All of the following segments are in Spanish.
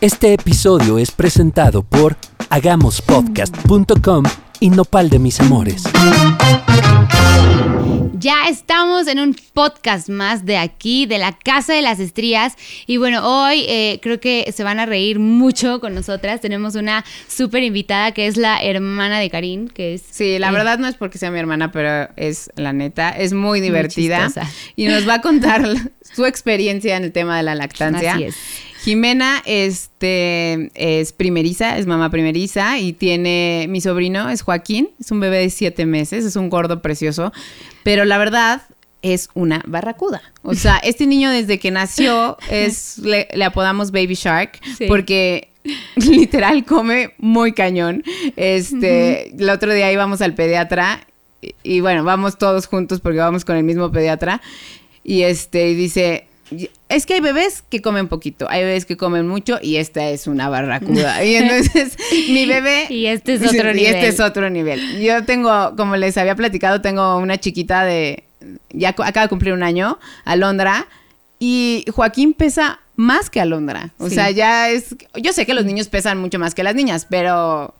Este episodio es presentado por hagamospodcast.com y Nopal de mis amores. Ya estamos en un podcast más de aquí, de la Casa de las Estrías. Y bueno, hoy eh, creo que se van a reír mucho con nosotras. Tenemos una súper invitada que es la hermana de Karin, que es... Sí, la eh, verdad no es porque sea mi hermana, pero es la neta, es muy divertida. y nos va a contar su experiencia en el tema de la lactancia. Así es. Jimena este, es primeriza, es mamá primeriza y tiene, mi sobrino es Joaquín, es un bebé de siete meses, es un gordo precioso, pero la verdad es una barracuda. O sea, este niño desde que nació es, le, le apodamos Baby Shark Sí. porque literal come muy cañón. Este, el otro día íbamos al pediatra y, y bueno, vamos todos juntos porque vamos con el mismo pediatra y este y dice es que hay bebés que comen poquito, hay bebés que comen mucho y esta es una barracuda. Y entonces mi bebé... Y este es otro y nivel. este es otro nivel. Yo tengo, como les había platicado, tengo una chiquita de... Ya acaba de cumplir un año, Alondra, y Joaquín pesa más que Alondra. O Sí. sea, ya es... Yo sé que los niños pesan mucho más que las niñas, pero...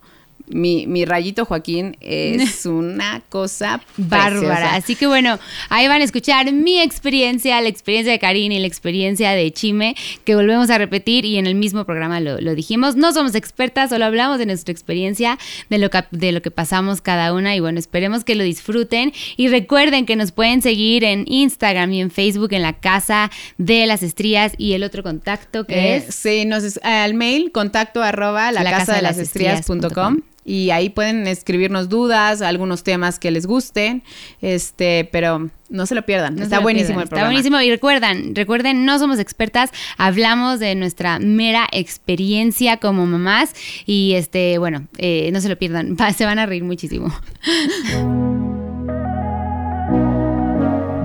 Mi, mi rayito Joaquín es una cosa Bárbara. preciosa. Así que bueno, ahí van a escuchar mi experiencia, la experiencia de Karin y la experiencia de Chime, que volvemos a repetir y en el mismo programa lo, lo dijimos. No somos expertas, solo hablamos de nuestra experiencia, de lo, que, de lo que pasamos cada una y bueno, esperemos que lo disfruten y recuerden que nos pueden seguir en Instagram y en Facebook en la Casa de las Estrías y el otro contacto que Eh, es... Sí, nos es- al mail contacto arroba la, La casa de las estrías punto com. Y ahí pueden escribirnos dudas, algunos temas que les gusten, este, pero no se lo pierdan, No está lo buenísimo pierdan, el programa. Está buenísimo y recuerden, recuerden, no somos expertas, hablamos de nuestra mera experiencia como mamás y este, bueno, eh, no se lo pierdan, va- se van a reír muchísimo.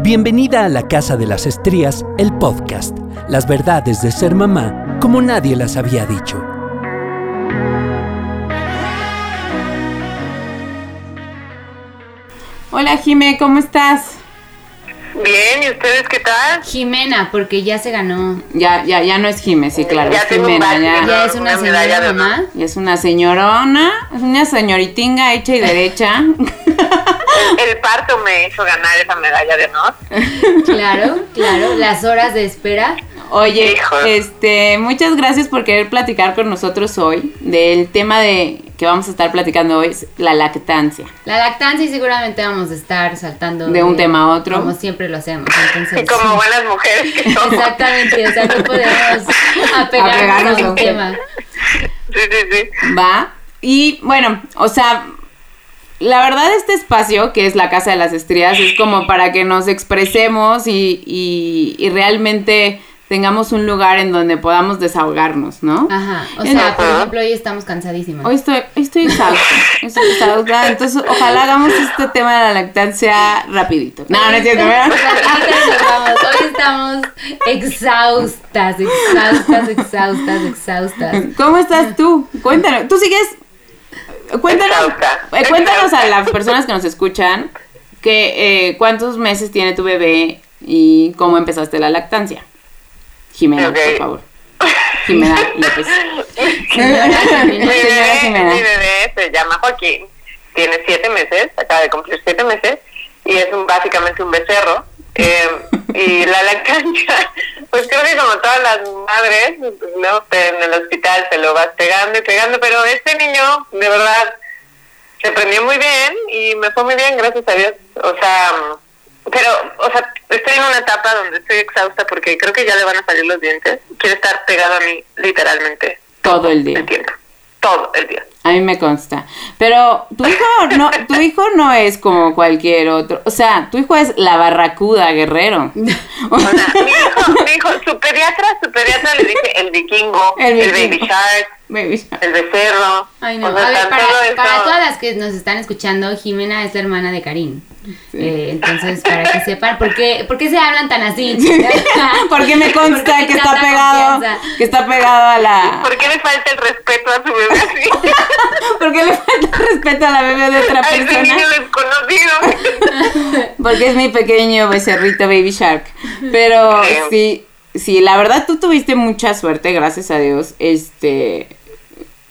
Bienvenida a la Casa de las Estrías, el podcast. Las verdades de ser mamá como nadie las había dicho. Hola Jime, ¿cómo estás? Bien, ¿y ustedes qué tal? Jimena, porque ya se ganó. Ya, ya, ya no es Jime, sí, claro, Ya es un Jimena, ya. es una señora de mamá. Ya es una señorona, es una señoritinga hecha y derecha. El, el parto me hizo ganar esa medalla de honor. Claro, claro, las horas de espera. Oye, Hijo. este, muchas gracias por querer platicar con nosotros hoy del tema de que vamos a estar platicando hoy, es la lactancia. La lactancia y seguramente vamos a estar saltando De un tema a otro. Como siempre lo hacemos. Entonces, Y como buenas mujeres que somos. Exactamente, o sea, no podemos apegarnos Apegarnos a un un tema. Sí, sí, sí. Va. Y bueno, o sea, la verdad este espacio, que es la Casa de las Estrías, es como para que nos expresemos y, y- y realmente tengamos un lugar en donde podamos desahogarnos, ¿no? Ajá, o sea, por ejemplo, hoy estamos cansadísimas. Hoy estoy, hoy estoy exhausta, estoy exhausta, entonces ojalá hagamos este tema de la lactancia rapidito. No, no es cierto. Hoy estamos exhaustas, exhaustas, exhaustas, exhaustas. ¿Cómo estás tú? Cuéntanos, tú sigues, cuéntanos, eh, cuéntanos a las personas que nos escuchan que eh, cuántos meses tiene tu bebé y cómo empezaste la lactancia. Jimena, por favor. Jimena López. Mi bebé, Jimena. mi bebé se llama Joaquín, tiene siete meses, acaba de cumplir siete meses, y es un, básicamente un becerro. Eh, y la lactancia, pues creo que como todas las madres, ¿no? En el hospital te lo vas pegando y pegando, pero este niño, de verdad, se prendió muy bien y me fue muy bien, gracias a Dios. O sea, pero, o sea, estoy en una etapa donde estoy exhausta porque creo que ya le van a salir los dientes. Quiere estar pegado a mí, literalmente, Todo el día. el tiempo. Todo el día. A mí me consta. Pero tu hijo no, tu hijo no es como cualquier otro. O sea, tu hijo es la barracuda guerrero. O sea, mi hijo, mi hijo, su pediatra, su pediatra le dije el vikingo, El el, vikingo. baby shark, Baby shark. el becerro. Ay, no. O sea, A ver, está para, para todas las que nos están escuchando, Jimena es la hermana de Karim. Eh, entonces, para que sepan, ¿por qué, por qué se hablan tan así? Porque me consta Porque que está pegado, confianza. que está pegado a la. ¿Por qué le falta el respeto a su bebé así? Porque le falta respeto a la bebé de otra a ese niño persona. desconocido. Porque es mi pequeño becerrito Baby Shark. Pero Sí. sí, sí, la verdad tú tuviste mucha suerte, gracias a Dios. Este,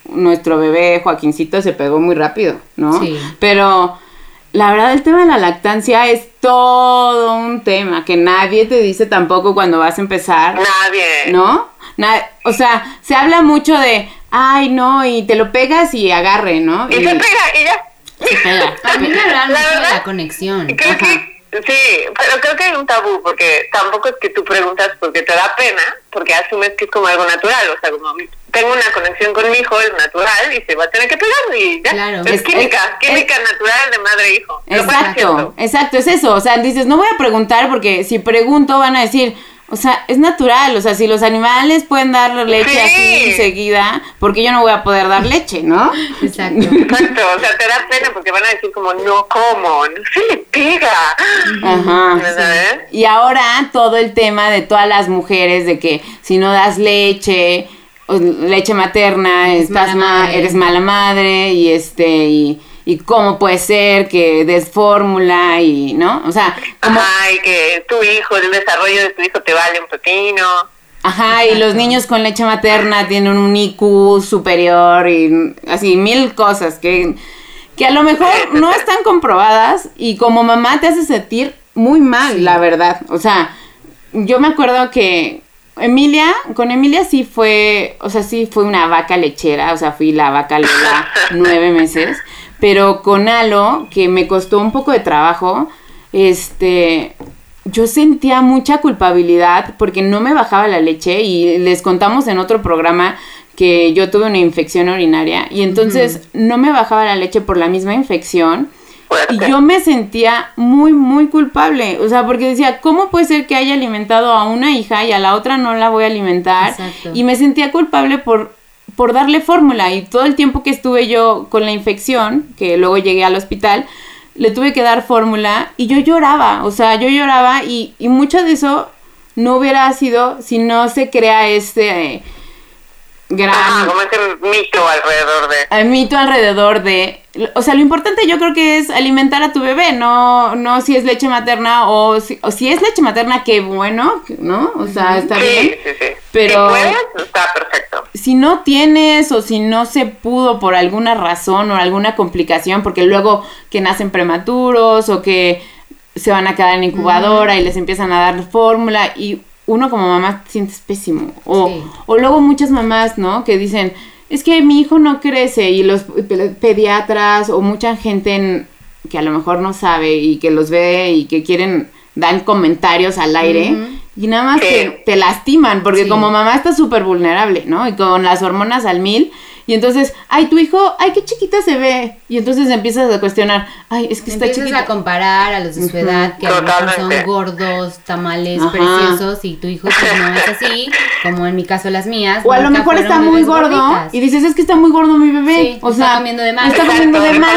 nuestro bebé Joaquincito se pegó muy rápido, ¿no? Sí. Pero la verdad el tema de la lactancia es todo un tema que nadie te dice tampoco cuando vas a empezar, Nadie. ¿no? Na- o sea, se habla mucho de, ay, no, y te lo pegas y agarre, ¿no? Y se pega y ya. se pega. También me hablaban La mucho de la conexión. Creo Ajá. que sí, pero creo que hay un tabú porque tampoco es que tú preguntas porque te da pena, porque asumes que es como algo natural, o sea, como tengo una conexión con mi hijo, es natural y se va a tener que pegar y ya. Claro. Es, Es- química, es- química natural de madre e hijo. Exacto, exacto, es eso. O sea, dices, no voy a preguntar porque si pregunto van a decir, o sea, es natural. O sea, si los animales pueden dar leche Sí. así enseguida, porque yo no voy a poder dar leche, no? Exacto. Exacto, o sea, te da pena porque van a decir como, no, ¿cómo? No se le pega. Ajá. ¿Sabes? Y ahora todo el tema de todas las mujeres de que si no das leche, leche materna, Eres estás mala ma- madre. eres mala madre y este y, y cómo puede ser que des fórmula y, ¿no? O sea, como Ajá, y que tu hijo, el desarrollo de tu hijo te vale un pepino. Ajá, y los niños con leche materna tienen un IQ superior y así mil cosas que, que a lo mejor no están comprobadas y como mamá te hace sentir muy mal, la verdad. O sea, yo me acuerdo que Emilia, con Emilia sí fue, o sea, sí fue una vaca lechera, o sea, fui la vaca Lola nueve meses, pero con Alo, que me costó un poco de trabajo, este, yo sentía mucha culpabilidad porque no me bajaba la leche y les contamos en otro programa que yo tuve una infección urinaria y entonces no me bajaba la leche por la misma infección. Y yo me sentía muy, muy culpable. O sea, porque decía, ¿cómo puede ser que haya alimentado a una hija y a la otra no la voy a alimentar? Exacto. Y me sentía culpable por, por darle fórmula. Y todo el tiempo que estuve yo con la infección, que luego llegué al hospital, le tuve que dar fórmula y yo lloraba. O sea, yo lloraba y, y mucho de eso no hubiera sido si no se crea este gran Ajá, como ese mito alrededor de... el mito alrededor de, o sea, lo importante yo creo que es alimentar a tu bebé, no, no si es leche materna o si, o si es leche materna, qué bueno, ¿no? O sea, está Sí, bien. sí, sí. Pero- Si puedes, está perfecto. Si no tienes o si no se pudo por alguna razón o alguna complicación, porque luego que nacen prematuros o que se van a quedar en incubadora y les empiezan a dar fórmula y uno como mamá te sientes pésimo. O, Sí. o luego muchas mamás, ¿no? Que dicen, es que mi hijo no crece y los pe- pediatras o mucha gente en- que a lo mejor no sabe y que los ve y que quieren, dan comentarios al aire y nada más te, te lastiman porque Sí. como mamá está súper vulnerable, ¿no? Y con las hormonas al mil. Y entonces, ay, tu hijo, ay, qué chiquita se ve. Y entonces empiezas a cuestionar, ay, es que está Empiezas chiquita. a comparar a los de su edad que a lo mejor son Totalmente. gordos, tamales Ajá. preciosos y tu hijo pues no es así, como en mi caso las mías. O a lo mejor está muy gordo gorditas. y dices, es que está muy gordo mi bebé. Sí, o está sea, comiendo de más. Está comiendo de más.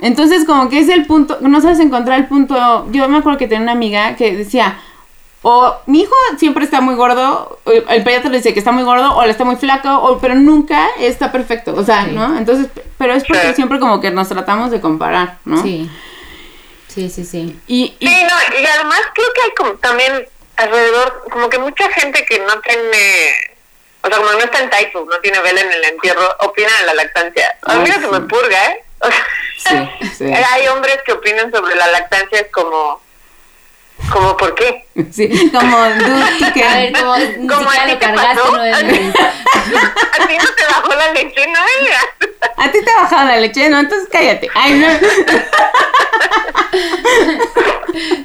Entonces, como que es el punto, no sabes encontrar el punto. Yo me acuerdo que tenía una amiga que decía, o mi hijo siempre está muy gordo, el pediatra le dice que está muy gordo, o le está muy flaco, o, pero nunca está perfecto. O sea, Sí. ¿no? Entonces, pero es porque Sí. siempre como que nos tratamos de comparar, ¿no? Sí. Sí, sí, sí. Y, y- Sí, no, y además creo que hay como también alrededor, como que mucha gente que no tiene, o sea, como no está en Taifu, no tiene vela en el entierro, opina de la lactancia. A mí no se me purga, ¿eh? O sea, Sí, sí. Hay hombres que opinan sobre la lactancia, es como, como ¿por qué? sí, como, ¿tú qué? A ver, como ¿Cómo siquiera a ti lo te cargaste pasó? nueve meses. A ti no te bajó la leche, ¿no? A ti te ha bajado la leche, ¿no? Entonces cállate. Ay, no.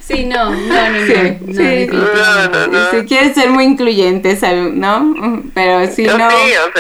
Sí, no, no, no, no. Sí, no, sí. No, no, no. Si quieres ser muy incluyente. ¿no? Pero si Yo no. sí, o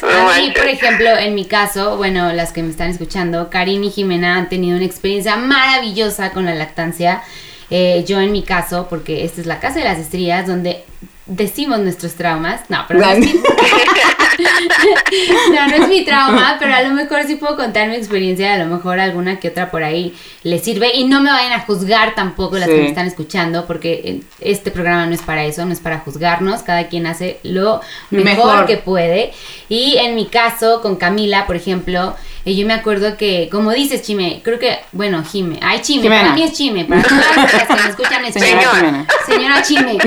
sea, no A mí, por ejemplo, en mi caso, bueno, las que me están escuchando, Karin y Jimena han tenido una experiencia maravillosa con la lactancia. Eh, yo en mi caso, porque esta es la casa de las estrías, donde decimos nuestros traumas. No, pero no es que- no, no es mi trauma, pero a lo mejor sí puedo contar mi experiencia, a lo mejor alguna que otra por ahí le sirve y no me vayan a juzgar tampoco las que me están escuchando, porque eh, este programa no es para eso, no es para juzgarnos, cada quien hace lo mejor, Mejor. que puede. Y en mi caso, con Camila, por ejemplo, eh, yo me acuerdo que, como dices, Chime, creo que, bueno, Jime, ay, Chime, Jimena. para mí es Chime, para todas las que me escuchan es Señora Chime. Jimena. Señora Chime,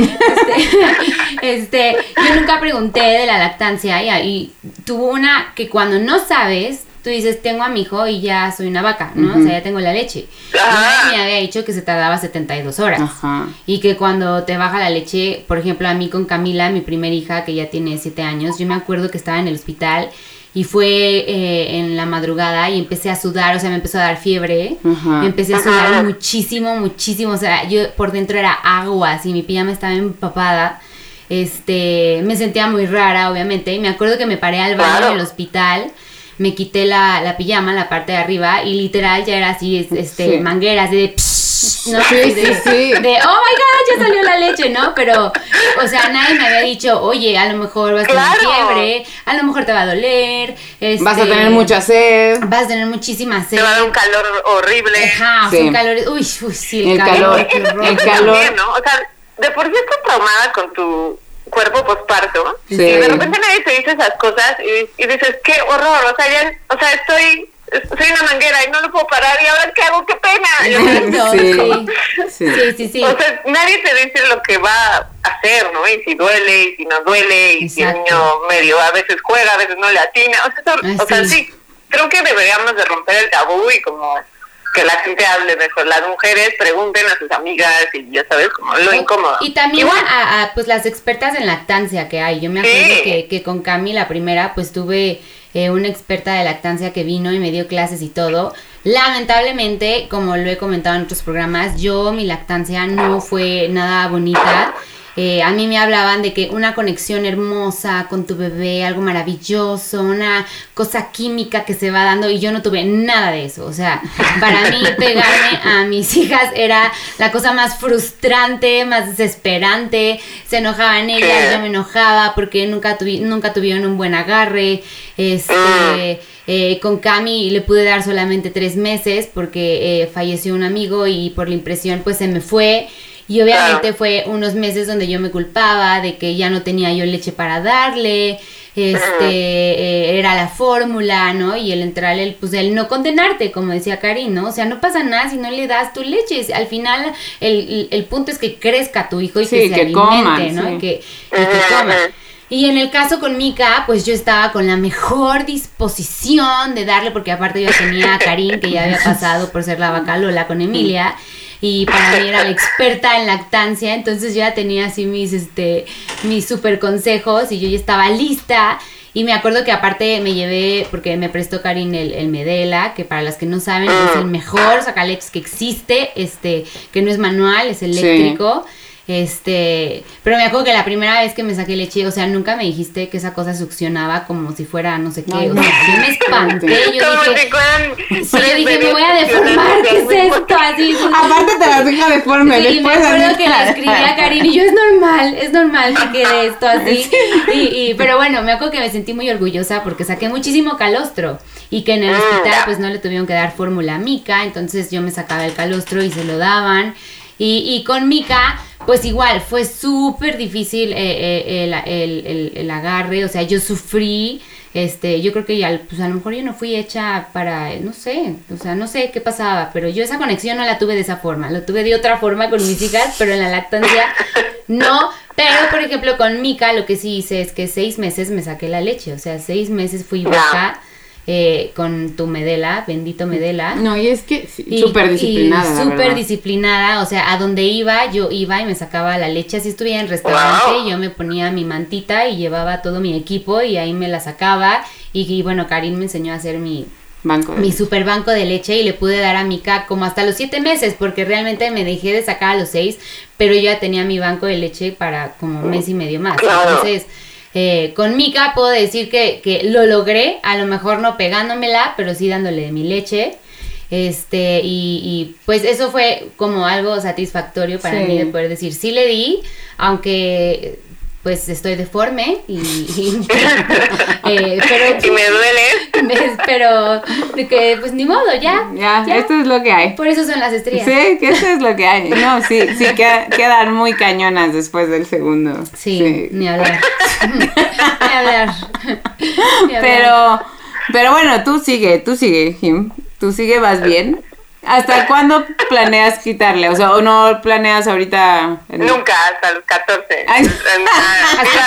este, este, yo nunca pregunté de la lactancia y, y tuvo una que cuando no sabes, tú dices, tengo a mi hijo y ya soy una vaca, ¿no? O sea, ya tengo la leche. Y Ajá. me había dicho que se tardaba 72 horas. Ajá. Y que cuando te baja la leche, por ejemplo, a mí con Camila, mi primera hija, que ya tiene 7 años, yo me acuerdo que estaba en el hospital y fue eh, en la madrugada y empecé a sudar, o sea, me empezó a dar fiebre. Ajá. Me empecé a sudar Ajá. muchísimo, muchísimo. O sea, yo por dentro era agua, así mi pijama estaba empapada. Este, me sentía muy rara, obviamente. Y me acuerdo que me paré al baño Claro. del hospital, me quité la, la pijama, la parte de arriba, y literal ya era así, es- este, Sí. mangueras de psh, ¿no? Sí, de, sí, sí. de, oh my god, ya salió la leche, ¿no? Pero, o sea, nadie me había dicho, oye, a lo mejor vas a tener Claro. fiebre, a lo mejor te va a doler. Vas a este, tener mucha sed. Vas a tener muchísima sed. Te va a dar un calor horrible. Ajá, Sí. son calores. Uy, uy, sí, el, El calor. calor, el calor. También, ¿no? O sea, de por sí estás traumada con tu cuerpo posparto. Sí. Y de repente nadie te dice esas cosas y, y dices, qué horror. O sea, ya, o sea, estoy, soy una manguera y no lo puedo parar y ahora qué hago, qué pena. Sí. sí. Sí. Sí. O sea, nadie te dice lo que va a hacer, ¿no? Y si duele, y si no duele, y si el niño medio a veces juega, a veces no le atina. O sea, Ay, o sea sí. sí, creo que deberíamos de romper el tabú y como que la gente hable de eso. Las mujeres pregunten a sus amigas y ya sabes, como lo incómodo. Y también Igual, a, a, pues las expertas en lactancia que hay. Yo me acuerdo Sí. que, que con Cami la primera pues tuve eh, una experta de lactancia que vino y me dio clases y todo. Lamentablemente, como lo he comentado en otros programas, yo mi lactancia no fue nada bonita. Eh, a mí me hablaban de que una conexión hermosa con tu bebé, algo maravilloso, una cosa química que se va dando y yo no tuve nada de eso. O sea, para mí pegarme a mis hijas era la cosa más frustrante, más desesperante. Se enojaban ellas, yo me enojaba porque nunca, tuvi- nunca tuvieron un buen agarre. Este, eh, con Cami le pude dar solamente tres meses porque eh, falleció un amigo y por la impresión pues se me fue. Y obviamente Claro. fue unos meses donde yo me culpaba de que ya no tenía yo leche para darle, este, eh, era la fórmula, ¿no? Y el entrar, el, pues el no condenarte, como decía Karin, ¿no? O sea, no pasa nada si no le das tu leche. Al final, el, el- punto es que crezca tu hijo y Sí, que se que alimente, coman, ¿no? sí. Y que, y que coma. Y en el caso con Mika, pues yo estaba con la mejor disposición de darle, porque aparte yo tenía a Karin, que ya había pasado por ser la vaca Lola con Emilia, y para mí era la experta en lactancia, entonces yo ya tenía así mis, este, mis super consejos y yo ya estaba lista. Y me acuerdo que aparte me llevé, porque me prestó Karin el, el Medela, que para las que no saben es el mejor sacaleches que existe, este, que no es manual, es eléctrico. Este, pero me acuerdo que la primera vez que me saqué leche, o sea, nunca me dijiste que esa cosa succionaba como si fuera no sé qué. Ay, o no. sea, yo me espanté. Yo como dije, si fueran sí, yo tres dije, me voy a deformar, ¿qué es esto? Así. Aparte te las deja deforme. Sí, me acuerdo que le escribí a Karin y yo, es normal, es normal que quede esto así. Y, y- pero bueno, me acuerdo que me sentí muy orgullosa porque saqué muchísimo calostro y que en el Mm, hospital pues no le tuvieron que dar fórmula a Mica, entonces yo me sacaba el calostro y se lo daban. Y, y con Mica, pues igual, fue súper difícil eh, eh, el, el- el- el agarre, o sea, yo sufrí, este, yo creo que ya, pues a lo mejor yo no fui hecha para, no sé, o sea, no sé qué pasaba, pero yo esa conexión no la tuve de esa forma, lo tuve de otra forma con mis hijas, pero en la lactancia no, pero por ejemplo con Mica lo que sí hice es que seis meses me saqué la leche, o sea, seis meses fui vaca eh, con tu Medela, bendito Medela. No, y es que sí, súper disciplinada. Súper disciplinada, o sea, a donde iba, yo iba y me sacaba la leche, así estuviera en restaurante, Wow. yo me ponía mi mantita y llevaba todo mi equipo y ahí me la sacaba y, y, bueno, Karin me enseñó a hacer mi, Banco de mi leche. super banco de leche y le pude dar a Mika como hasta los siete meses porque realmente me dejé de sacar a los seis, pero yo ya tenía mi banco de leche para como un mes y medio más. Claro. Entonces, eh, con Mika puedo decir que, que lo logré, a lo mejor no pegándomela, pero sí dándole de mi leche. Este, y, y, pues eso fue como algo satisfactorio para Sí. mí de poder decir, sí le di, aunque pues estoy deforme y, y- eh, pero Y me duele. pero de que pues ni modo ya Ya, ya. esto es lo que hay. por eso son las estrías Sí, que eso es lo que hay. No, sí, sí, queda- quedan muy cañonas después del segundo. sí, ni hablar ni hablar Ni hablar. Pero, pero bueno, tú sigue, tú sigue, Jim. Tú sigue, vas bien. ¿Hasta cuándo planeas quitarle? O sea, ¿o no planeas ahorita? en- Nunca, hasta los 14. Ay.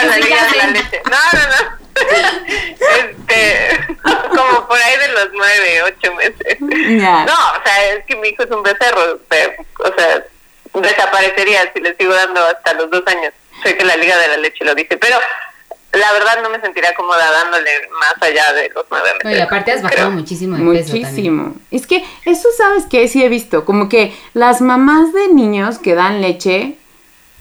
La liga de la leche. No, no, no. Este, como por ahí de los nueve, ocho meses. Ya. No, o sea, es que mi hijo es un becerro. O sea, desaparecería si le sigo dando hasta los dos años. Sé que la Liga de la Leche lo dice, pero la verdad no me sentiría cómoda dándole más allá de los nueve meses. No, y aparte has bajado creo. muchísimo de peso también. Muchísimo. Es que eso sabes que sí he visto, como que las mamás de niños que dan leche,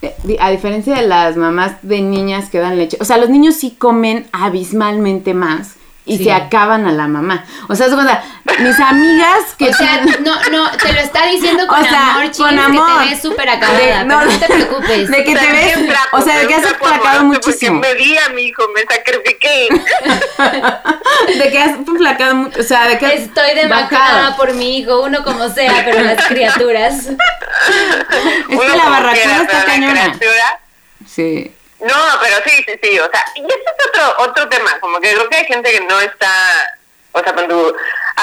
eh, a diferencia de las mamás de niñas que dan leche, o sea, los niños sí comen abismalmente más y Sí. se acaban a la mamá. O sea, de cuenta, mis amigas que O sea, tienen- no, no, te lo está diciendo con O sea, amor, chicos, con amor. que te ves súper acabada, De- pero no te preocupes. De que te ves, o sea, de que has amoroso, muchísimo. Porque me di a mi hijo, me sacrifiqué. De que has aplacado mucho, o sea, de que Estoy demacrada por mi hijo, uno como sea, pero las criaturas. Es Uno que la quiera, está cañona. criatura- Sí. No, pero sí, sí, sí, o sea, y ese es otro, otro tema, como que creo que hay gente que no está, o sea, con tus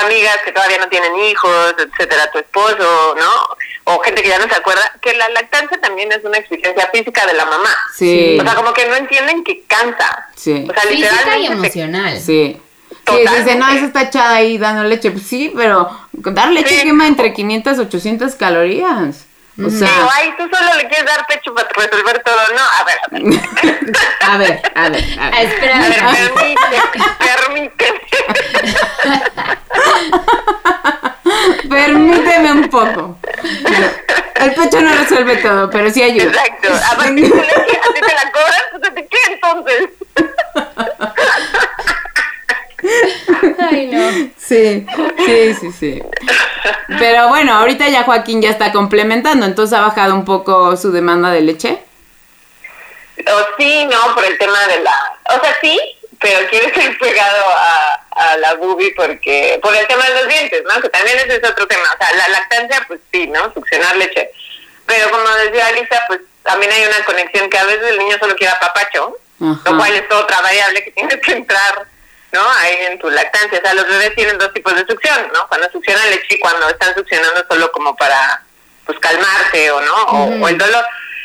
amigas que todavía no tienen hijos, etcétera, tu esposo, ¿no? O gente que ya no se acuerda, que la lactancia también es una exigencia física de la mamá. Sí. O sea, como que no entienden que cansa. Sí. O sea, Física y literalmente te- emocional. Sí. Sí, Totalmente. dice, no, esa está echada ahí dando leche. Pues sí, pero dar leche Sí. quema entre 500 y 800 calorías. O sea, Digo, ay, tú solo le quieres dar pecho para resolver todo. No, a ver, a ver. a ver, a ver, a Ah, ver. espera, A ver, permíteme, permíteme. Permíteme un poco. El pecho no resuelve todo, pero sí ayuda. Exacto. A ti te la cobran, pues ¿de qué entonces? Ay, no. Sí, sí, sí, sí. Pero bueno, ahorita ya Joaquín ya está complementando, entonces ha bajado un poco su demanda de leche. O sí, no, por el tema de la... O sea, sí, pero quiere ser pegado a, a la boobie porque... Por el tema de los dientes, ¿no? Que también ese es otro tema. O sea, la lactancia, pues sí, ¿no? Succionar leche. Pero como decía Lisa, pues también hay una conexión que a veces el niño solo quiere papacho, Ajá. lo cual es otra variable que tienes que entrar, ¿no? Ahí en tu lactancia. O sea, los bebés tienen dos tipos de succión, ¿no? Cuando succionan leche y cuando están succionando solo como para, pues, calmarse o no, o, o el dolor.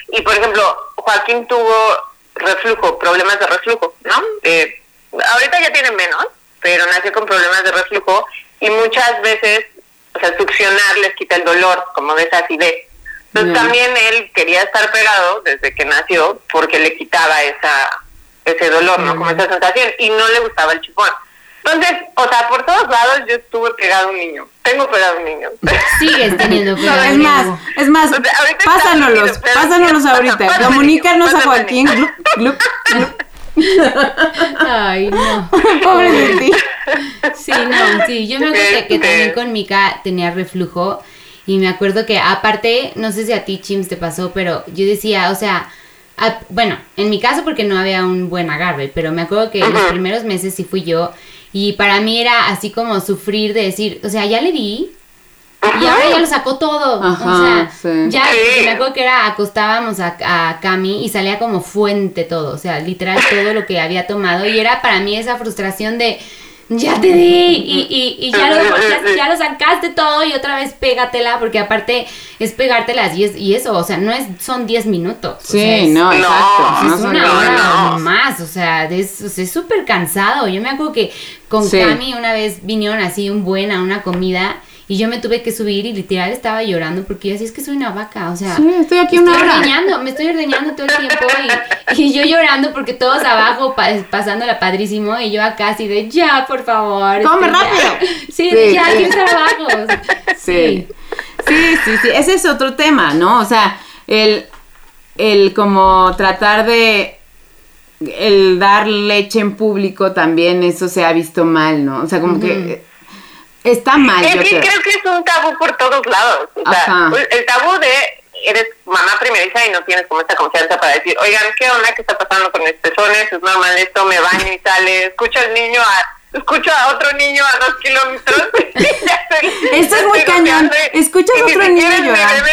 Y, por ejemplo, Joaquín tuvo reflujo, problemas de reflujo, ¿no? Eh, ahorita ya tiene menos, pero nació con problemas de reflujo y muchas veces, o sea, succionar les quita el dolor, como de esa acidez. Entonces también él quería estar pegado desde que nació porque le quitaba esa ese dolor, ¿no? Como esa sensación y no le gustaba el chupón. Entonces, o sea, por todos lados yo estuve pegado a un niño. Tengo pegado a un niño. Sigues teniendo No, pegado es un más, niño. es más, O sea, pásanoslos, pásanoslos ahorita. Pásame, Comunícanos a. Joaquín. Glup, glup, glup. Ay, no. Pobre de ti. Sí, no, sí. Yo me acuerdo que, Este- también con Mika tenía reflujo. Y me acuerdo que aparte, no sé si a ti, Chims, te pasó, pero yo decía, o sea, a- bueno, en mi caso porque no había un buen agarre, pero me acuerdo que los Ajá. primeros meses sí fui yo. Y para mí era así como sufrir de decir, o sea, ya le di. Y ahora ya lo sacó todo. Ajá, o sea, sí. ya Sí. me acuerdo que era acostábamos a, a Cami y salía como fuente todo. O sea, literal todo lo que había tomado. Y era para mí esa frustración de ya te di y, y, y ya, lo, ya, ya lo sacaste todo y otra vez pégatela. Porque aparte es pegártelas y, es, y eso, o sea, no es son 10 minutos. o sea, Sí, es- no, No, exacto. es no son una no, hora más, o sea, es o sea, es súper cansado. Yo me acuerdo que con Sí. Cami una vez vinieron así un buen a una comida y yo me tuve que subir y literal estaba llorando porque yo así es que soy una vaca, o sea, Sí, estoy aquí una estoy hora. ordeñando, me estoy ordeñando todo el tiempo y, y yo llorando porque todos abajo pa- pasándola padrísimo y yo acá así de ya, por favor. ¡Come este, ya". rápido! Sí, Sí, de ya, sí. abajo. Sí. Sí, sí, sí. Ese es otro tema, ¿no? O sea, el, el como tratar de el dar leche en público también, eso se ha visto mal, ¿no? O sea, como que está mal, Es yo que creo. creo que es un tabú por todos lados. O sea, Ajá. el tabú de eres mamá primeriza y no tienes como esta confianza para decir, oigan, ¿qué onda? ¿Qué está pasando con mis pezones? ¿Es normal esto? ¿Me baño y sale? ¿Escucho al niño a, escucho a otro niño a dos kilómetros? Esto es muy cañón. Escuchas a otro niño llorar.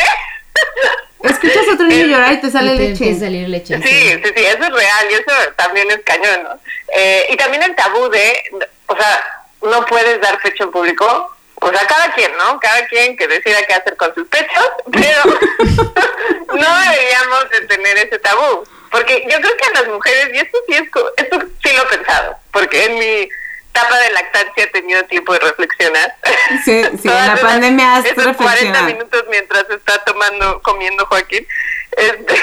Escuchas a otro niño llorar y te sale Y te leche. salir leche. Sí, sí, sí, eso es real y eso también es cañón, ¿no? Eh, y también el tabú de, o sea, no puedes dar pecho en público. O sea, cada quien, ¿no? Cada quien que decida qué hacer con sus pechos, pero no deberíamos de tener ese tabú. Porque yo creo que a las mujeres, y esto sí, es, esto sí lo he pensado, porque en mi etapa de lactancia he tenido tiempo de reflexionar. Sí, sí, en la pandemia has esos 40 reflexionado. minutos mientras está tomando, comiendo Joaquín. Este,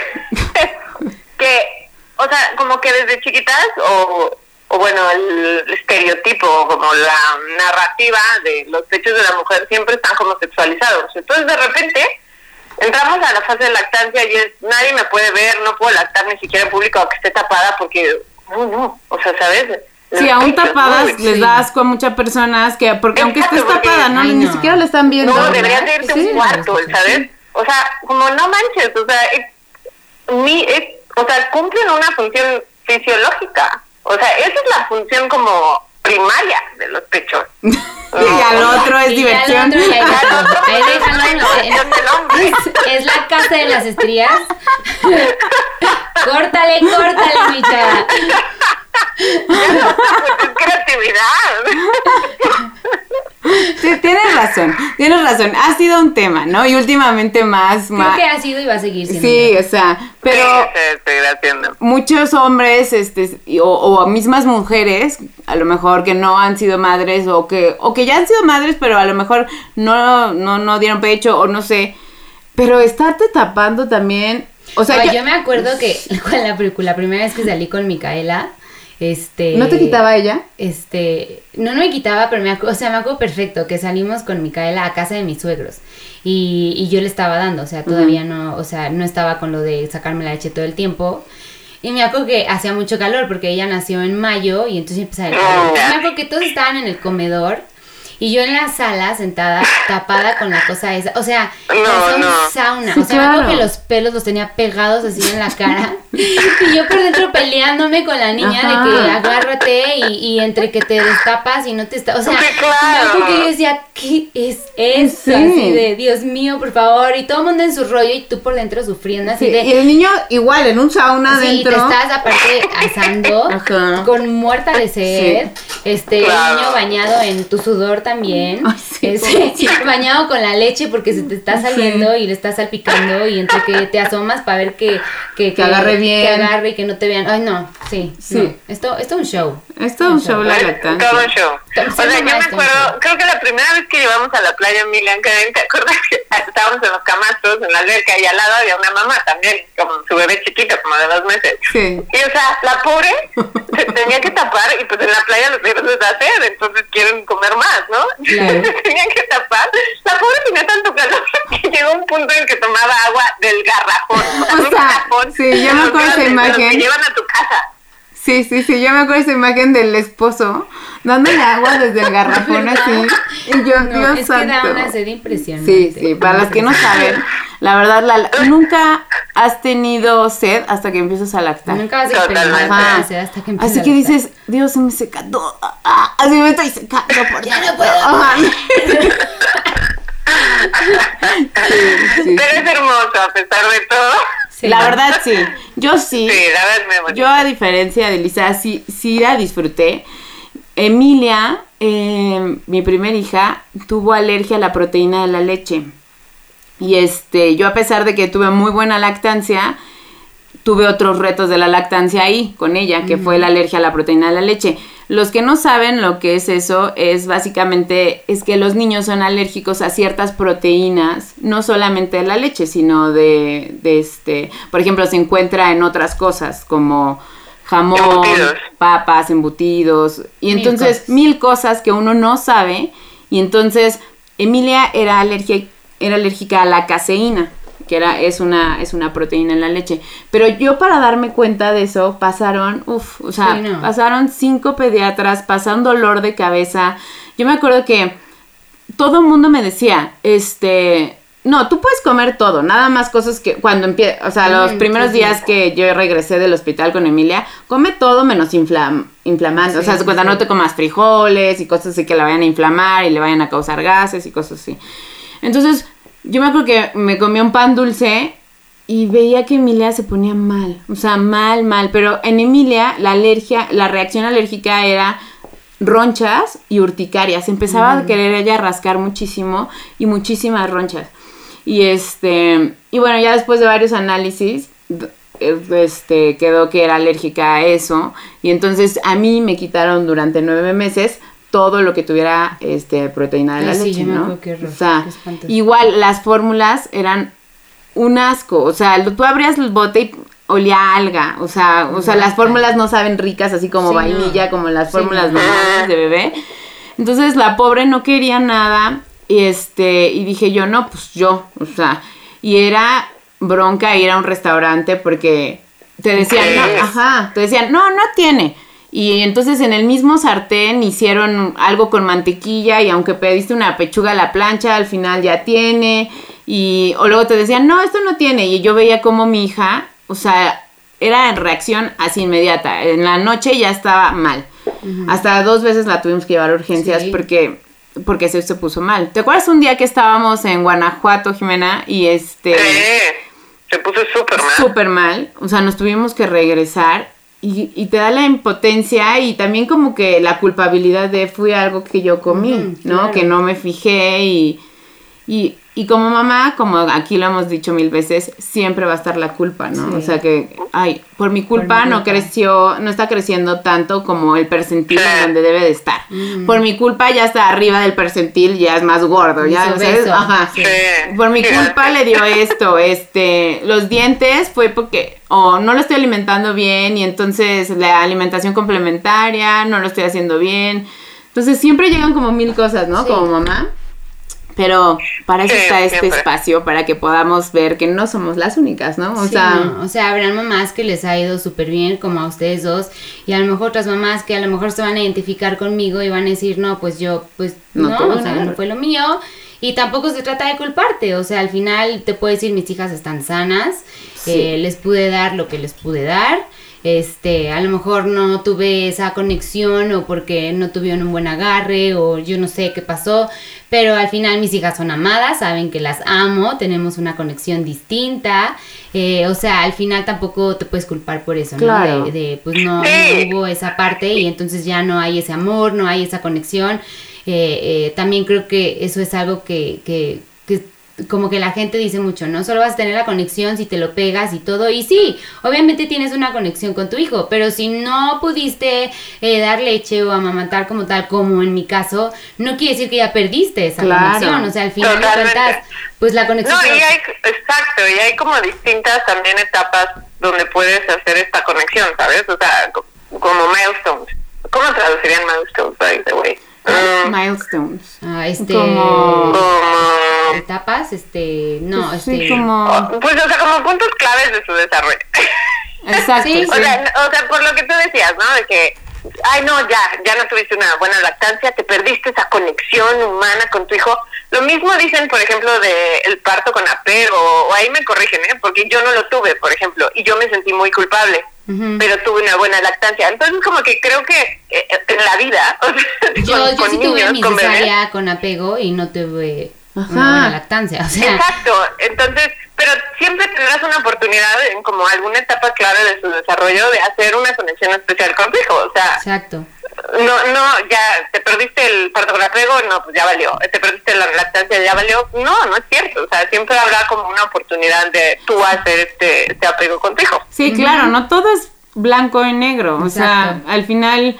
que, o sea, como que desde chiquitas, o, o bueno, el estereotipo, como la narrativa de los pechos de la mujer siempre están como sexualizados. Entonces, de repente, entramos a la fase de lactancia y es, nadie me puede ver, no puedo lactar ni siquiera en público aunque esté tapada, porque, no, no, o sea, ¿sabes? Sí, aún pechos, tapadas ¿no? les da asco a muchas personas que, porque aunque estés tapada, ¿no? Ay, Ni siquiera lo están viendo. No, ¿verdad? deberías de irte a Sí, un cuarto, sí, sí. ¿sabes? O sea, como no manches, o sea, es, mi, es, o sea, cumplen una función fisiológica. O sea, esa es la función como primaria de los pechos. Y al otro es diversión. es la es casa de las estrías. córtale, córtale, mi chava. Es creatividad. Sí, tienes razón, tienes razón. Ha sido un tema, ¿no? Y últimamente más, Creo más. que ha sido y va a seguir siendo. Sí, o sea, pero Sí, muchos hombres, este, o, o mismas mujeres, a lo mejor que no han sido madres o que, o que ya han sido madres, pero a lo mejor no, no, no dieron pecho o no sé. Pero estarte tapando también, o sea, yo me acuerdo que con la, la primera vez que salí con Micaela, este... ¿no te quitaba ella? Este, no, no me quitaba, pero me acuerdo, o sea, me acuerdo perfecto que salimos con Micaela a casa de mis suegros y, y yo le estaba dando, o sea, todavía no, o sea, no estaba con lo de sacarme la leche todo el tiempo. Y me acuerdo que hacía mucho calor porque ella nació en mayo y entonces empezaba el calor. Entonces me acuerdo que todos estaban en el comedor y yo en la sala sentada tapada con la cosa esa. O sea, No, no. sauna. Sí, o sea, me acuerdo claro. que los pelos los tenía pegados así en la cara. y yo por dentro peleándome con la niña Ajá. de que agárrate y, y entre que te destapas y no te está, o sea, Sí, claro. me acuerdo que yo decía, ¿qué es eso? Sí. Así de, Dios mío, por favor, y todo el mundo en su rollo y tú por dentro sufriendo así Sí, de, y el niño igual, en un sauna Sí, te adentro. estás aparte asando, Ajá. con muerta de sed, este, Claro. el niño bañado en tu sudor también, Ay, sí, pobrecito. bañado con la leche porque se te está saliendo y le estás salpicando y entre que te asomas para ver que, que, Que agarre bien. que agarre y que no te vean, ay no, sí, Sí. no. esto, esto es un show. Es todo un show la lactancia. Todo un show. O sea, yo me un acuerdo, creo que la primera vez que llevamos a la playa Milian Karen, ¿te acuerdas que estábamos en los camastros, en la alberca, y al lado había una mamá también, como su bebé chiquito, como de dos meses? Sí. Y o sea, la pobre se tenía que tapar y pues en la playa los niños les da sed, entonces quieren comer más, ¿no? Claro. Entonces tenían que tapar. La pobre tenía tanto calor que llegó un punto en que tomaba agua del garrafón. O un sea, garrafón sí, yo me acuerdo esa imagen. Que llevan a tu. Sí, sí, sí, yo me acuerdo esa imagen del esposo dándole agua desde el garrafón así. Y yo, No, Dios es que da santo. una sed impresionante. Sí, sí, para las que no saben, la verdad, la, nunca has tenido sed hasta que empiezas a lactar. Nunca Ajá. la sed hasta que empieza Así que dices, Dios, se me seca todo. Ah, así me estoy secando por Ya no puedo. Sí, sí, Pero es hermoso a pesar de todo. Sí. La verdad, sí. Yo sí. Sí, la verdad. Yo, a diferencia de Lisa, sí, sí la disfruté. Emilia, eh, mi primer hija, tuvo alergia a la proteína de la leche. Y este, yo a pesar de que tuve muy buena lactancia, tuve otros retos de la lactancia ahí con ella, que fue la alergia a la proteína de la leche. Los que no saben lo que es eso, es básicamente, es que los niños son alérgicos a ciertas proteínas, no solamente de la leche, sino de, de este, por ejemplo, se encuentra en otras cosas como jamón, Embutidos. papas, embutidos, y Mil entonces cosas. mil cosas que uno no sabe, y entonces Emilia era, alergia, era alérgica a la caseína, que era, es, una, es una proteína en la leche. Pero yo para darme cuenta de eso, pasaron, uff, o sea, Sí, no. pasaron cinco pediatras, pasaron dolor de cabeza. Yo me acuerdo que todo el mundo me decía, este, no, tú puedes comer todo, nada más cosas que cuando empieza, o sea, los Mm, primeros días que yo regresé del hospital con Emilia, come todo menos inflam, inflamante, o sea, se sí, sí. no te comas frijoles y cosas así que la vayan a inflamar y le vayan a causar gases y cosas así. Entonces, yo me acuerdo que me comí un pan dulce y veía que Emilia se ponía mal, o sea, mal, mal, pero en Emilia la alergia, la reacción alérgica era ronchas y urticarias. Empezaba a querer ella rascar muchísimo y muchísimas ronchas. Y este, y bueno, ya después de varios análisis, eh, este, quedó que era alérgica a eso. Y entonces a mí me quitaron durante nueve meses todo lo que tuviera este proteína de la sí, leche, ¿no? acuerdo, qué horror, o sea, qué igual las fórmulas eran un asco, o sea, tú abrías el bote y olía a alga, o sea, o sea, las fórmulas no saben ricas así como Sí, vainilla, no. como las Sí, fórmulas no. normales de bebé. Entonces la pobre no quería nada y este y dije yo no, pues yo, o sea, y era bronca ir a un restaurante porque te decían, no, ajá, te decían, "No, no tiene." Y entonces en el mismo sartén hicieron algo con mantequilla y aunque pediste una pechuga a la plancha, al final ya tiene. Y o luego te decían, no, esto no tiene. Y yo veía como mi hija, o sea, era en reacción así inmediata. En la noche ya estaba mal. Hasta dos veces la tuvimos que llevar a urgencias Sí. porque porque se, se puso mal. ¿Te acuerdas un día que estábamos en Guanajuato, Jimena? Y este Sí, se puso súper mal. súper mal, o sea, nos tuvimos que regresar y, y te da la impotencia y también como que la culpabilidad de fui algo que yo comí, ¿no? claro. Que no me fijé y, y, y como mamá, como aquí lo hemos dicho mil veces, siempre va a estar la culpa, ¿no? Sí. O sea que, ay, por mi culpa mi no culpa. creció, no está creciendo tanto como el percentil en Sí. donde debe de estar. Ujú. Por mi culpa ya está arriba del percentil, ya es más gordo, ya, Es ¿sabes? Ajá. Sí. Por mi culpa le dio esto, este, los dientes fue porque o no lo estoy alimentando bien y entonces la alimentación complementaria no lo estoy haciendo bien. Entonces siempre llegan como mil cosas, ¿no? Sí. Como mamá. Pero para eso Sí, está este siempre. espacio, para que podamos ver que no somos las únicas, ¿no? O Sí, sea, no, o sea, habrán mamás que les ha ido súper bien, como a ustedes dos, y a lo mejor otras mamás que a lo mejor se van a identificar conmigo y van a decir, no, pues yo, pues No no, o sea, no fue lo mío. Y tampoco se trata de culparte, o sea, al final te puedo decir, mis hijas están sanas, Sí. eh, les pude dar lo que les pude dar. Este, a lo mejor no tuve esa conexión o porque no tuvieron un buen agarre o yo no sé qué pasó, pero al final mis hijas son amadas, saben que las amo, tenemos una conexión distinta, eh, o sea, al final tampoco te puedes culpar por eso, Claro. ¿no? De, de, pues no, no hubo esa parte y entonces ya no hay ese amor, no hay esa conexión. Eh, eh, también creo que eso es algo que, que como que la gente dice mucho, ¿no? Solo vas a tener la conexión si te lo pegas y todo. Y sí, obviamente tienes una conexión con tu hijo, pero si no pudiste eh, dar leche o amamantar como tal, como en mi caso, no quiere decir que ya perdiste esa Claro. conexión. O sea, al final de cuentas, pues la conexión... No, y hay, exacto, y hay como distintas también etapas donde puedes hacer esta conexión, ¿sabes? O sea, co- como milestones. ¿Cómo traducirían milestones, by the way? Milestones. Ah, este... Como- como, Etapas, este... No, Pues este... sí, como... pues, o sea, como puntos claves de su desarrollo. Exacto. Sí, sí. O sea, o sea, por lo que tú decías, ¿no? De que, ay, no, ya, ya no tuviste una buena lactancia, te perdiste esa conexión humana con tu hijo. Lo mismo dicen, por ejemplo, de el parto con apego, o ahí me corrigen, ¿eh? Porque yo no lo tuve, por ejemplo, y yo me sentí muy culpable, pero tuve una buena lactancia. Entonces, como que creo que eh, en la vida, o sea, Yo, con, yo con sí tuve niños, mi con bebés, con apego y no tuve Ajá. una buena lactancia. O sea, Exacto, entonces, pero siempre tendrás una oportunidad en como alguna etapa clave de su desarrollo de hacer una conexión especial con tu hijo, o sea, exacto. no, no, ya te perdiste el parto con apego, no, pues ya valió, te perdiste la lactancia, ya valió, no, no es cierto, o sea, siempre habrá como una oportunidad de tú hacer este, este apego con tu hijo. Sí, claro, no todo es blanco y negro. O sea, al final,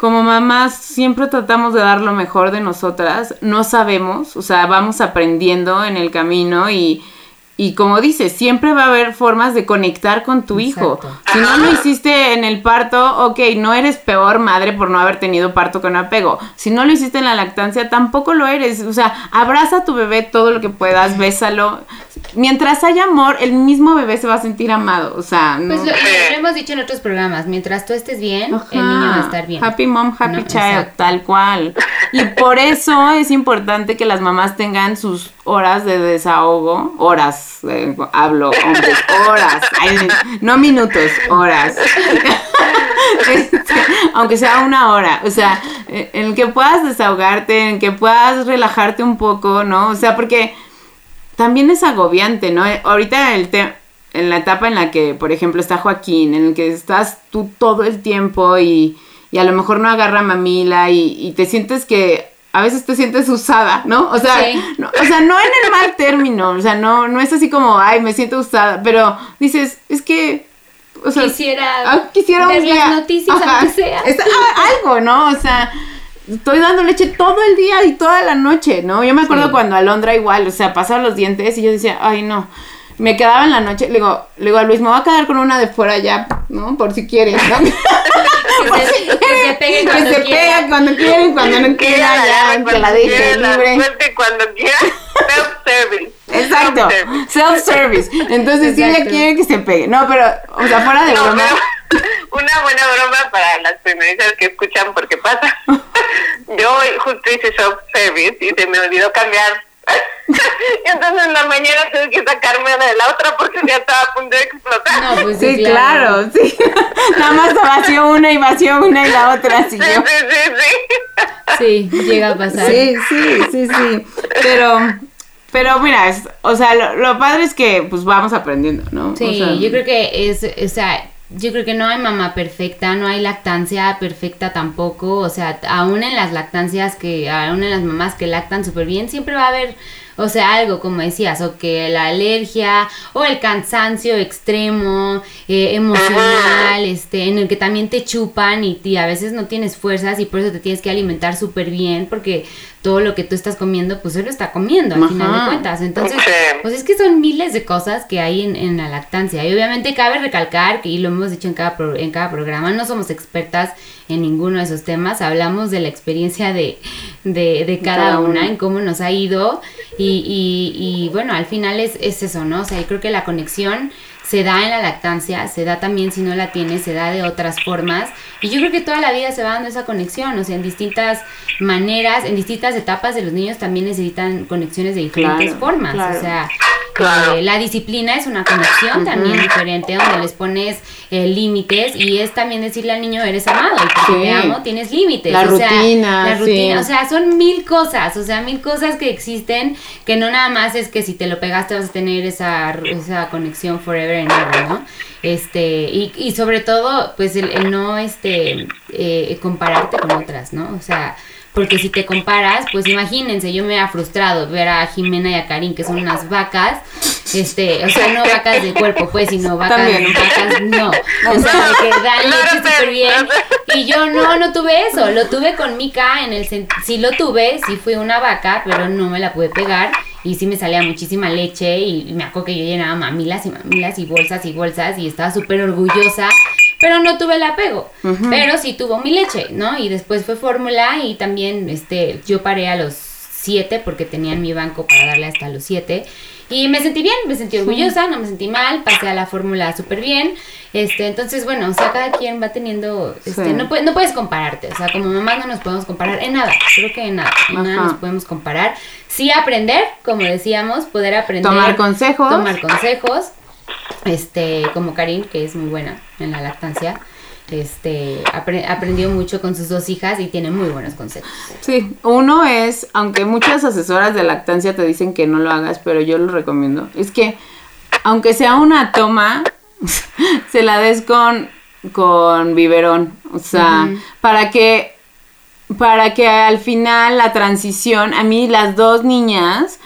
como mamás, siempre tratamos de dar lo mejor de nosotras. No sabemos, o sea, vamos aprendiendo en el camino y, y como dices, siempre va a haber formas de conectar con tu hijo. Si no lo hiciste en el parto, ok, no eres peor madre por no haber tenido parto con apego. Si no lo hiciste en la lactancia, tampoco lo eres. O sea, abraza a tu bebé todo lo que puedas, bésalo. Mientras haya amor, el mismo bebé se va a sentir amado. O sea, no. Pues lo, lo hemos dicho en otros programas, mientras tú estés bien, Ajá. el niño va a estar bien. Happy mom, happy No, child, exacto. tal cual. Y por eso es importante que las mamás tengan sus horas de desahogo, horas, eh, hablo, hombres, horas, no minutos, horas. Este, aunque sea una hora, o sea, en el que puedas desahogarte, en que puedas relajarte un poco, ¿no? O sea, porque también es agobiante, ¿no? Ahorita el tema en la etapa en la que, por ejemplo, está Joaquín, en el que estás tú todo el tiempo y, y a lo mejor no agarra mamila y, y, te sientes que a veces te sientes usada, ¿no? O sea, no, o sea, no en el mal término, o sea, no, no es así como, ay, me siento usada, pero dices, es que... O sea, quisiera, ah, quisiera ver las noticias, aunque sea. Ah, algo, ¿no? O sea, estoy dando leche todo el día y toda la noche, ¿no? Yo me acuerdo cuando Alondra igual, o sea, pasaba los dientes y yo decía, ay, no me quedaba en la noche, le digo, le digo a Luis, me voy a quedar con una de fuera ya, ¿no? Por si quieres, ¿no? que, se, que se peguen cuando que se pega cuando quieren, cuando no quiera, ya, que la deje libre. cuando quiera, self-service. Exacto, self-service. Entonces sí le quieren que se pegue. No, pero, o sea, fuera de broma. una buena broma para las primerizas que escuchan porque pasa. Hice self-service y se me olvidó cambiar entonces en la mañana tuve que sacarme de la otra porque ya estaba a punto de explotar. No, pues sí, claro. sí. Nada más vació una y vació una y la otra. Sí, sí, sí, sí. Sí, llega a pasar. Sí, sí, sí, sí. Pero, pero mira, o sea, lo, lo, padre es que pues vamos aprendiendo, ¿no? Sí, o sea, yo creo que es, o sea, yo creo que no hay mamá perfecta, no hay lactancia perfecta tampoco, o sea, aún en las lactancias que, aún en las mamás que lactan súper bien, siempre va a haber, o sea, algo como decías, o que la alergia, o el cansancio extremo, eh, emocional, este, en el que también te chupan y, y, a veces no tienes fuerzas y por eso te tienes que alimentar súper bien, porque todo lo que tú estás comiendo, pues él lo está comiendo al final de cuentas. Entonces, pues es que son miles de cosas que hay en, en la lactancia. Y obviamente cabe recalcar, y lo hemos dicho en cada, pro, en cada programa, no somos expertas en ninguno de esos temas, hablamos de la experiencia de, de, de cada una, en cómo nos ha ido. Y, y, y bueno, al final es, es eso, ¿no? O sea, yo creo que la conexión se da en la lactancia, se da también si no la tienes, se da de otras formas. Y yo creo que toda la vida se va dando esa conexión, o sea, en distintas maneras, en distintas etapas de los niños también necesitan conexiones de diferentes Claro, formas. claro. O sea, Claro. eh, la disciplina es una conexión también diferente, donde les pones eh, límites y es también decirle al niño, eres amado, y porque Sí. te amo, tienes límites. La o sea, rutina, la sí. rutina, o sea, son mil cosas, o sea, mil cosas que existen que no nada más es que si te lo pegaste vas a tener esa, esa conexión forever and ever, ¿no? Este, y, y sobre todo, pues el, el no este eh, compararte con otras, ¿no? O sea, porque si te comparas, pues imagínense, yo me había frustrado ver a Jimena y a Karin, que son unas vacas, este, o sea, no vacas de cuerpo, pues, sino vacas, También. vacas, no, o sea, de que dan leche súper bien, y yo no, no tuve eso, lo tuve con Mika en el sí lo tuve, sí fui una vaca, pero no me la pude pegar y sí me salía muchísima leche y me acuerdo que yo llenaba mamilas y mamilas y bolsas y bolsas y estaba súper orgullosa, pero no tuve el apego, pero sí tuvo mi leche, ¿no? Y después fue fórmula y también este yo paré a los siete porque tenía en mi banco para darle hasta los siete y me sentí bien, me sentí orgullosa, no me sentí mal, pasé a la fórmula súper bien. Este, entonces, bueno, o sea, cada quien va teniendo, este, Sí. no, puede- no puedes compararte, o sea, como mamá no nos podemos comparar en nada, creo que en nada, en nada nos podemos comparar. Sí aprender, como decíamos, poder aprender. Tomar consejos. Tomar consejos, este, como Karin, que es muy buena en la lactancia, este, apre- aprendió mucho con sus dos hijas y tiene muy buenos consejos. Sí, uno es, aunque muchas asesoras de lactancia te dicen que no lo hagas, pero yo lo recomiendo, es que aunque sea una toma, se la des con, con biberón, o sea, para que para que al final la transición, a mí las dos niñas,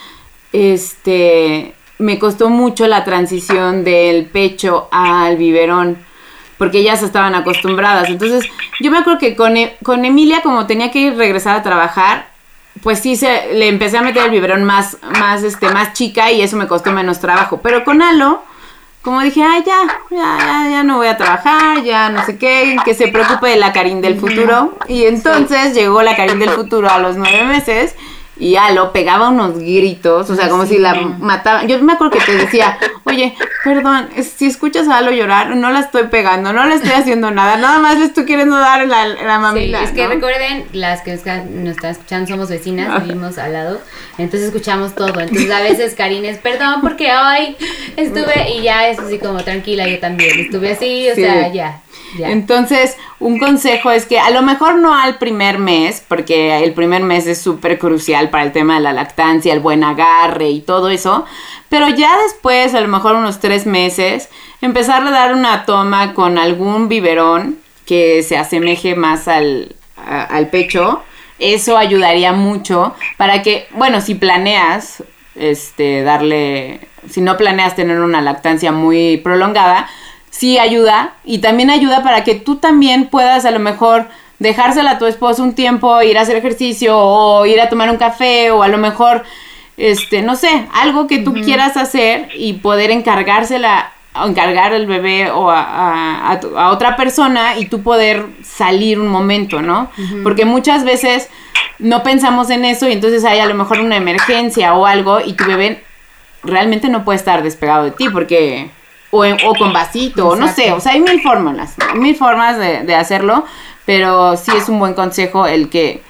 este, me costó mucho la transición del pecho al biberón, porque ellas estaban acostumbradas. Entonces, yo me acuerdo que con, E- con Emilia, como tenía que regresar a trabajar, pues sí se, le empecé a meter el biberón más, más, este, más chica y eso me costó menos trabajo. Pero con Alo, como dije, ay, ya, ya, ya, ya no voy a trabajar, ya no sé qué, que se preocupe de la Karin del futuro. Y entonces llegó la Karin del futuro a los nueve meses y Alo pegaba unos gritos, o sea, como si la mataba. Yo me acuerdo que te decía, oye, perdón, si escuchas a Alo llorar, no la estoy pegando, no le estoy haciendo nada, nada más le estoy queriendo dar la, la mamila. Sí, es que recuerden, las que nos están escuchando somos vecinas, vivimos al lado, entonces escuchamos todo. Entonces a veces Karina es, perdón, porque hoy estuve y ya es así como tranquila, yo también estuve así, o sea, ya. Entonces, un consejo es que a lo mejor no al primer mes, porque el primer mes es súper crucial para el tema de la lactancia, el buen agarre y todo eso, pero ya después, a lo mejor unos tres meses, empezar a dar una toma con algún biberón que se asemeje más al, al pecho, eso ayudaría mucho para que, bueno, si planeas este darle si no planeas tener una lactancia muy prolongada, sí ayuda y también ayuda para que tú también puedas a lo mejor dejársela a tu esposo un tiempo, ir a hacer ejercicio o ir a tomar un café o a lo mejor, este, no sé, algo que tú quieras hacer y poder encargársela o encargar el bebé o a, a, otra persona y tú poder salir un momento, ¿no? Porque muchas veces no pensamos en eso y entonces hay a lo mejor una emergencia o algo y tu bebé realmente no puede estar despegado de ti porque o, con vasito, no sé, o sea, hay mil fórmulas, mil formas de, hacerlo, pero sí es un buen consejo el que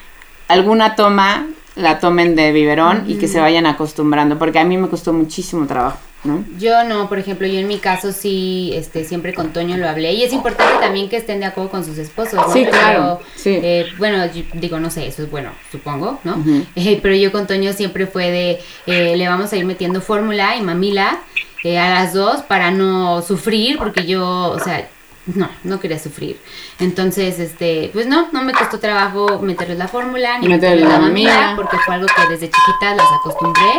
alguna toma la tomen de biberón y que se vayan acostumbrando, porque a mí me costó muchísimo trabajo. ¿No? Yo no, por ejemplo, yo en mi caso sí, este, siempre con Toño lo hablé y es importante también que estén de acuerdo con sus esposos. ¿no? Sí, claro. Eh, bueno, digo, no sé, eso es bueno, supongo, ¿no? Eh, pero yo con Toño siempre fue de, eh, le vamos a ir metiendo fórmula y mamila a las dos para no sufrir, porque yo, o sea, no, no quería sufrir. Entonces, este, pues no, no me costó trabajo meterles la fórmula ni meterles la mamila, porque fue algo que desde chiquitas las acostumbré.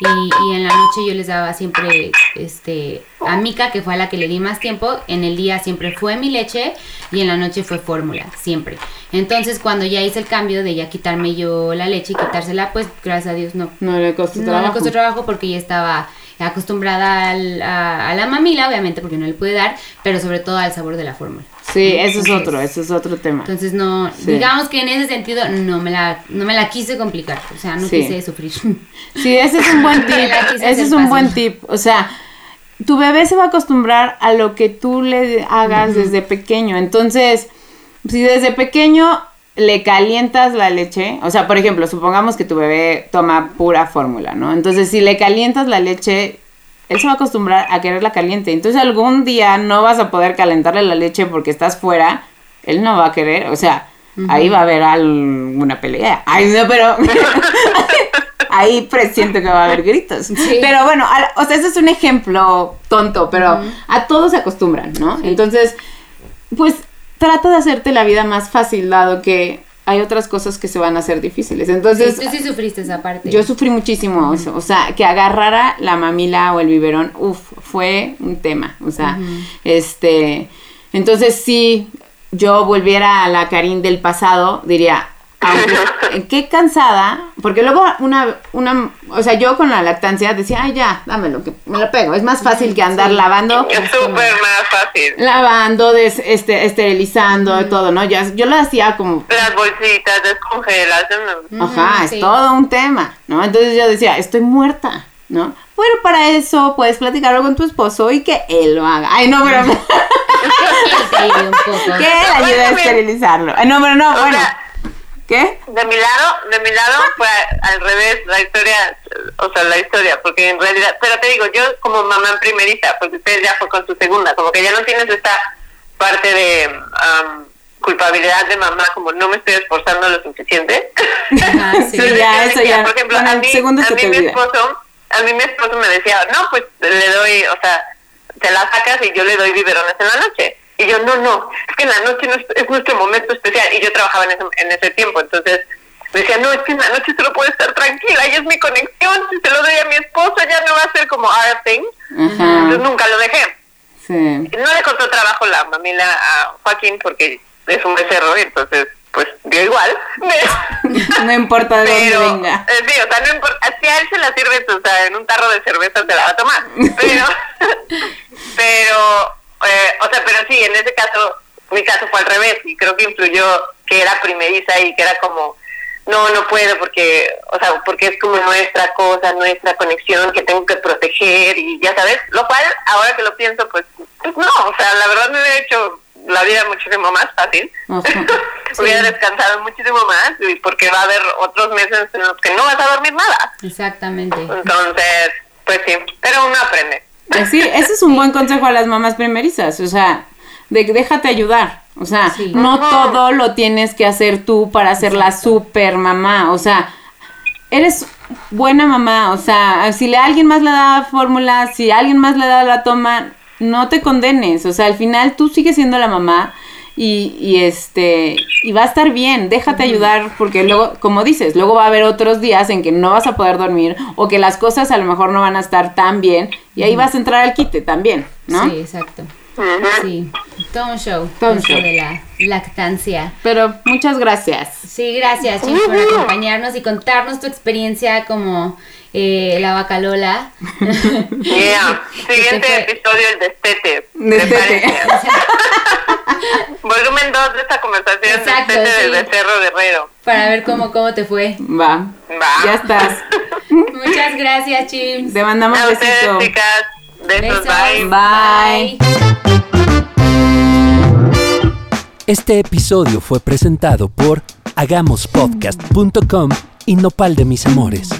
Y, y, en la noche yo les daba siempre, este, a Mica, que fue a la que le di más tiempo, en el día siempre fue mi leche y en la noche fue fórmula, siempre. Entonces, cuando ya hice el cambio de ya quitarme yo la leche y quitársela, pues gracias a Dios no. No le costó trabajo. No le costó trabajo porque ya estaba acostumbrada al, a, la mamila, obviamente, porque no le puede dar, pero sobre todo al sabor de la fórmula. Sí, eso es otro, eso es otro tema. Entonces no, digamos que en ese sentido no me la, no me la quise complicar, o sea, no quise sufrir. Sí, ese es un buen tip, ese es un buen tip, o sea, tu bebé se va a acostumbrar a lo que tú le hagas desde pequeño, entonces, si desde pequeño le calientas la leche, o sea, por ejemplo, supongamos que tu bebé toma pura fórmula, ¿no? Entonces, si le calientas la leche, él se va a acostumbrar a quererla caliente. Entonces, algún día no vas a poder calentarle la leche porque estás fuera, él no va a querer, o sea, ahí va a haber alguna pelea. Ay, no, pero ahí presiento que va a haber gritos. Pero bueno, o sea, ese es un ejemplo tonto, pero a todos se acostumbran, ¿no? Entonces, pues trata de hacerte la vida más fácil, dado que hay otras cosas que se van a hacer difíciles. Entonces, sí, tú sí sufriste esa parte. Yo sufrí muchísimo eso, o sea, que agarrara la mamila o el biberón, uff, fue un tema, o sea, este, entonces si yo volviera a la Karin del pasado, diría, aunque, qué cansada, porque luego una, una, o sea, yo con la lactancia decía, ay, ya, dámelo, que me lo pego. Es más fácil que andar lavando. Es súper más fácil. Lavando, des, este, esterilizando, todo, ¿no? Ya, yo lo hacía como... Las bolsitas, descongelas. Ajá, es todo un tema, ¿no? Entonces yo decía, estoy muerta, ¿no? Bueno, para eso puedes platicarlo con tu esposo y que él lo haga. Ay, no, pero... que él ayude a esterilizarlo. Ay, no, pero no, bueno... ¿Qué? De mi lado, de mi lado fue al revés la historia, o sea, la historia, porque en realidad, pero te digo, yo como mamá en primerita, porque usted ya fue con su segunda, como que ya no tienes esta parte de culpabilidad de mamá, como no me estoy esforzando lo suficiente. Ah, sí, ya, eso ya. Por ejemplo, a mí, a mí mi esposo, a mí mi esposo me decía, no, pues le doy, o sea, te la sacas y yo le doy biberones en la noche. Y yo, no, no, es que en la noche no es, nuestro momento especial. Y yo trabajaba en ese, en ese tiempo, entonces me decía, no, es que en la noche solo puedo estar tranquila, y es mi conexión, si se lo doy a mi esposa ya no va a ser como our thing. Entonces nunca lo dejé. Sí. No le costó trabajo la mamila a Joaquín porque es un becerro, entonces pues dio igual. no importa de dónde venga. Eh, sí, o sea, no importa, si a él se la sirve, o sea, en un tarro de cerveza se la va a tomar. Pero, pero eh, o sea, pero sí, en ese caso, mi caso fue al revés y creo que influyó que era primeriza y que era como no, no puedo porque, o sea, porque es como nuestra cosa, nuestra conexión que tengo que proteger y ya sabes, lo cual ahora que lo pienso, pues, pues no, o sea, la verdad me hubiera hecho la vida muchísimo más fácil, hubiera descansado muchísimo más y porque va a haber otros meses en los que no vas a dormir nada. Exactamente. Entonces, pues sí, pero uno aprende. Pues sí, ese es un buen consejo a las mamás primerizas, o sea, de déjate ayudar. O sea, no todo lo tienes que hacer tú para ser la super mamá. O sea, eres buena mamá. O sea, si le, alguien más le da fórmula, si alguien más le da la toma, no te condenes. O sea, al final tú sigues siendo la mamá y, y este y va a estar bien. Déjate ayudar porque luego, como dices, luego va a haber otros días en que no vas a poder dormir o que las cosas a lo mejor no van a estar tan bien y ahí vas a entrar al quite también, ¿no? Sí, exacto. Sí, todo un show. Todo un show. de la lactancia. Pero muchas gracias. Sí, gracias, Chis, por acompañarnos y contarnos tu experiencia como eh, la vaca Lola. Yeah. Siguiente episodio, el destete. Destete. Volumen 2 de esta conversación, Exacto, destete sí. del becerro guerrero. Para ver cómo, cómo te fue. Va. Va. Ya estás. Muchas gracias, Chims. Te mandamos A ustedes, besito. chicas. Besos, Besos. bye. Bye. Este episodio fue presentado por hagamospodcast.com y Nopal de mis amores.